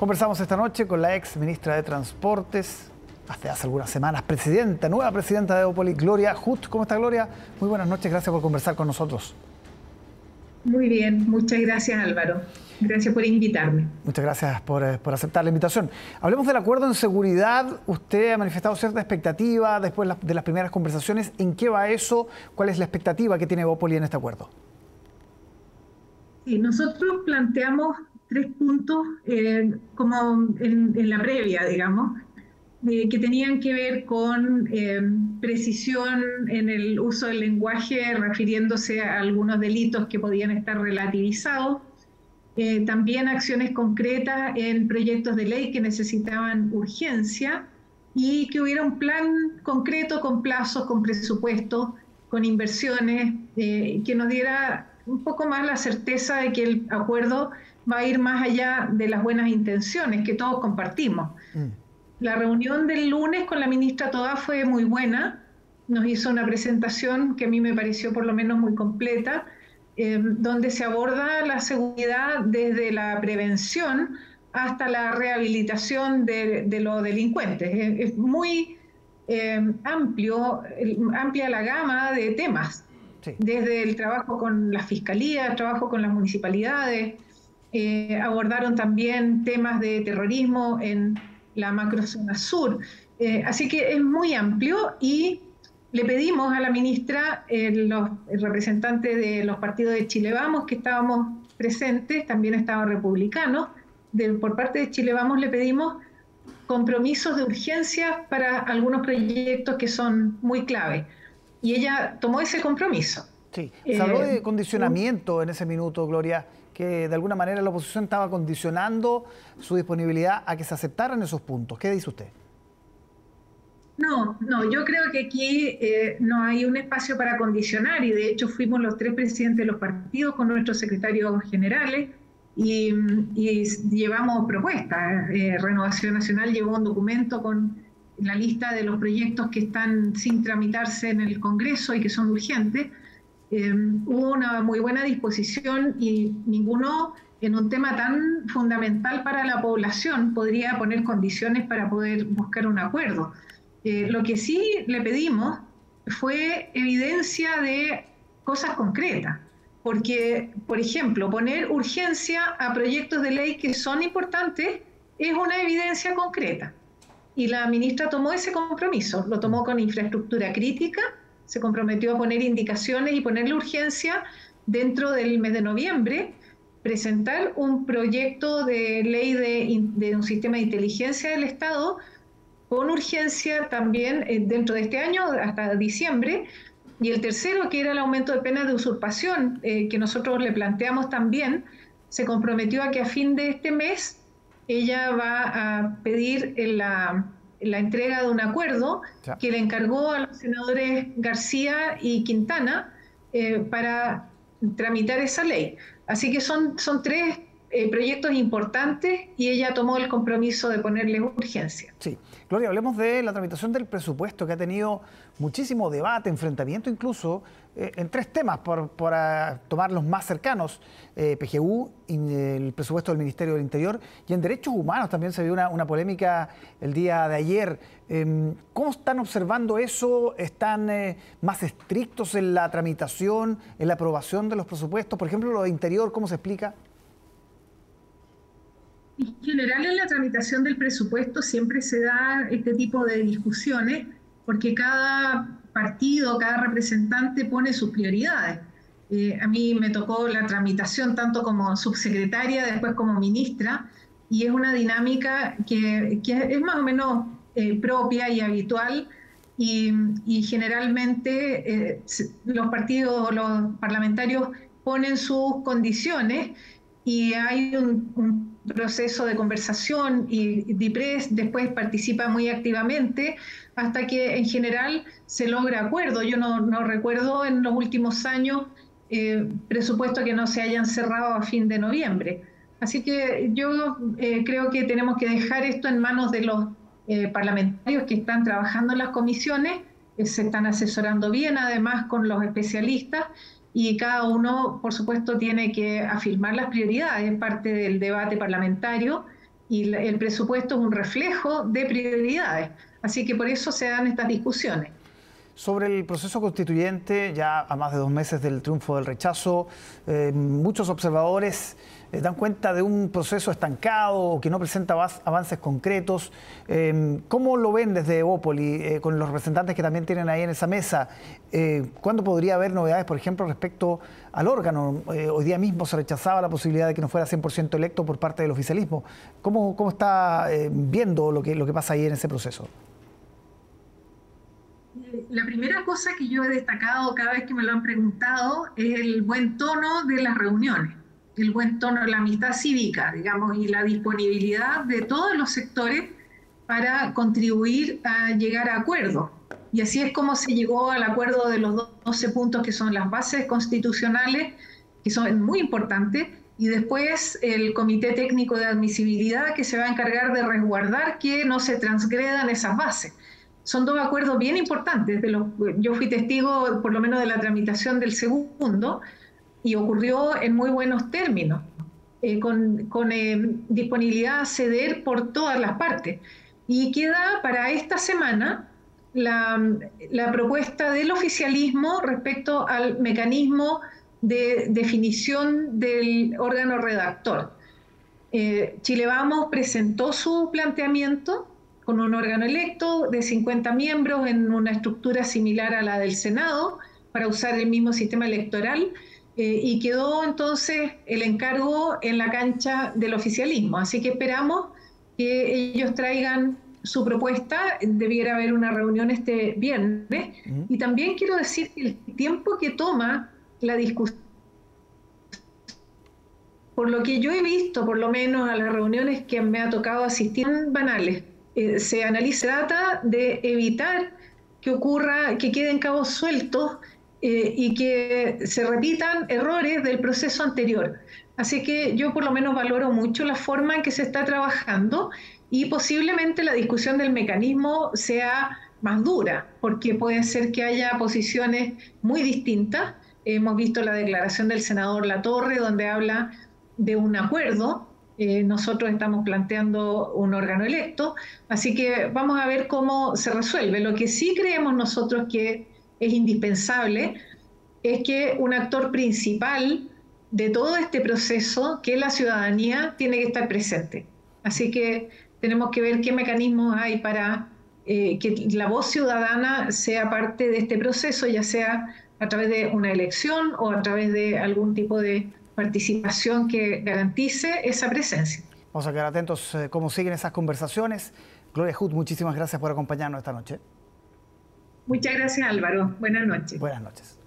Conversamos esta noche con la ex ministra de Transportes, hace, hace algunas semanas, presidenta, nueva presidenta de Opoli, Gloria Hut. ¿Cómo está Gloria? Muy buenas noches, gracias por conversar con nosotros. Muy bien, muchas gracias Álvaro. Gracias por invitarme. Muchas gracias por, eh, por, aceptar la invitación. Hablemos del acuerdo en seguridad. Usted ha manifestado cierta expectativa después de las primeras conversaciones. ¿En qué va eso? ¿Cuál es la expectativa que tiene Opoli en este acuerdo? Sí, nosotros planteamos tres puntos eh, como en, la previa, digamos, eh, que tenían que ver con eh, precisión en el uso del lenguaje refiriéndose a algunos delitos que podían estar relativizados, también acciones concretas en proyectos de ley que necesitaban urgencia y que hubiera un plan concreto con plazos, con presupuestos, con inversiones, que nos diera un poco más la certeza de que el acuerdo va a ir más allá de las buenas intenciones que todos compartimos. Mm. La reunión del lunes con la ministra Toda fue muy buena, nos hizo una presentación que a mí me pareció por lo menos muy completa, eh, donde se aborda la seguridad desde la prevención hasta la rehabilitación de, los delincuentes. Es, muy eh, amplio, amplia la gama de temas, desde el trabajo con la fiscalía, el trabajo con las municipalidades, eh, abordaron también temas de terrorismo en la macrozona sur. Eh, así que es muy amplio y le pedimos a la ministra, eh, los representantes de los partidos de Chile Vamos, que estábamos presentes, también estaban republicanos, por parte de Chile Vamos le pedimos compromisos de urgencia para algunos proyectos que son muy clave. Y ella tomó ese compromiso. Sí, se habló de condicionamiento en ese minuto, Gloria que de alguna manera la oposición estaba condicionando su disponibilidad a que se aceptaran esos puntos. ¿Qué dice usted? No, no, yo creo que aquí eh, no hay un espacio para condicionar y de hecho fuimos los tres presidentes de los partidos con nuestros secretarios generales y, llevamos propuestas. Eh, Renovación Nacional llevó un documento con la lista de los proyectos que están sin tramitarse en el Congreso y que son urgentes eh, hubo una muy buena disposición y ninguno en un tema tan fundamental para la población podría poner condiciones para poder buscar un acuerdo. Eh, lo que sí le pedimos fue evidencia de cosas concretas, porque, por ejemplo, poner urgencia a proyectos de ley que son importantes es una evidencia concreta. Y la ministra tomó ese compromiso, lo tomó con infraestructura crítica, se comprometió a poner indicaciones y ponerle urgencia dentro del mes de noviembre, presentar un proyecto de ley de, un sistema de inteligencia del Estado con urgencia también eh, dentro de este año, hasta diciembre. Y el tercero, que era el aumento de penas de usurpación, eh, que nosotros le planteamos también, se comprometió a que a fin de este mes ella va a pedir la la entrega de un acuerdo que le encargó a los senadores García y Quintana eh, para tramitar esa ley. Así que son, son tres eh, proyectos importantes y ella tomó el compromiso de ponerle urgencia. Sí. Gloria, hablemos de la tramitación del presupuesto que ha tenido muchísimo debate, enfrentamiento incluso eh, en tres temas, por, por ah, tomar los más cercanos, eh, PGU, el presupuesto del Ministerio del Interior y en derechos humanos también se vio una, una polémica el día de ayer. Em, ¿Cómo están observando eso? ¿Están más estrictos en la tramitación, en la aprobación de los presupuestos? Por ejemplo, lo de Interior, ¿cómo se explica? En general, en la tramitación del presupuesto siempre se da este tipo de discusiones porque cada partido, cada representante pone sus prioridades. Eh, a mí me tocó la tramitación tanto como subsecretaria, después como ministra, y es una dinámica que, es más o menos eh, propia y habitual, y, generalmente eh, los partidos los parlamentarios ponen sus condiciones y hay un proceso de conversación y DIPRES después participa muy activamente hasta que en general se logra acuerdo. Yo no, recuerdo en los últimos años eh, presupuestos que no se hayan cerrado a fin de noviembre. Así que yo eh, creo que tenemos que dejar esto en manos de los eh, parlamentarios que están trabajando en las comisiones, se están asesorando bien además con los especialistas y cada uno, por supuesto, tiene que afirmar las prioridades, parte del debate parlamentario, y el presupuesto es un reflejo de prioridades. Así que por eso se dan estas discusiones. Sobre el proceso constituyente, ya a más de dos meses del triunfo del rechazo, eh, muchos observadores eh, dan cuenta de un proceso estancado o que no presenta avances concretos. Eh, ¿Cómo lo ven desde Evópoli, con los representantes que también tienen ahí en esa mesa? ¿Cuándo podría haber novedades, por ejemplo, respecto al órgano? hoy día mismo se rechazaba la posibilidad de que no fuera 100% electo por parte del oficialismo. ¿Cómo, cómo está viendo lo que, lo que pasa ahí en ese proceso? la primera cosa que yo he destacado cada vez que me lo han preguntado es el buen tono de las reuniones, el buen tono, la amistad cívica, digamos, y la disponibilidad de todos los sectores para contribuir a llegar a acuerdos. Y así es como se llegó al acuerdo de los 12 puntos que son las bases constitucionales, que son muy importantes, y después el Comité Técnico de Admisibilidad que se va a encargar de resguardar que no se transgredan esas bases son dos acuerdos bien importantes. De los, yo fui testigo, por lo menos, de la tramitación del segundo y ocurrió en muy buenos términos, eh, con, con eh, disponibilidad a ceder por todas las partes. Y queda para esta semana la, la propuesta del oficialismo respecto al mecanismo de definición del órgano redactor. Eh, Chile Vamos presentó su planteamiento con un órgano electo de 50 miembros en una estructura similar a la del Senado para usar el mismo sistema electoral eh, y quedó entonces el encargo en la cancha del oficialismo. Así que esperamos que ellos traigan su propuesta, debiera haber una reunión este viernes. Y también quiero decir que el tiempo que toma la discusión, por lo que yo he visto, por lo menos a las reuniones que me ha tocado asistir, son banales. Eh, se analiza, trata de evitar que ocurra, que queden cabos sueltos eh, y que se repitan errores del proceso anterior. Así que yo por lo menos valoro mucho la forma en que se está trabajando y posiblemente la discusión del mecanismo sea más dura, porque puede ser que haya posiciones muy distintas. Hemos visto la declaración del senador Latorre, donde habla de un acuerdo eh, nosotros estamos planteando un órgano electo, así que vamos a ver cómo se resuelve. Lo que sí creemos nosotros que es indispensable es que un actor principal de todo este proceso, que es la ciudadanía, tiene que estar presente. Así que tenemos que ver qué mecanismos hay para eh, que la voz ciudadana sea parte de este proceso, ya sea a través de una elección o a través de algún tipo de participación que garantice esa presencia. Vamos a quedar atentos eh, cómo siguen esas conversaciones. Gloria Hood, muchísimas gracias por acompañarnos esta noche. Muchas gracias Álvaro. Buenas noches. Buenas noches.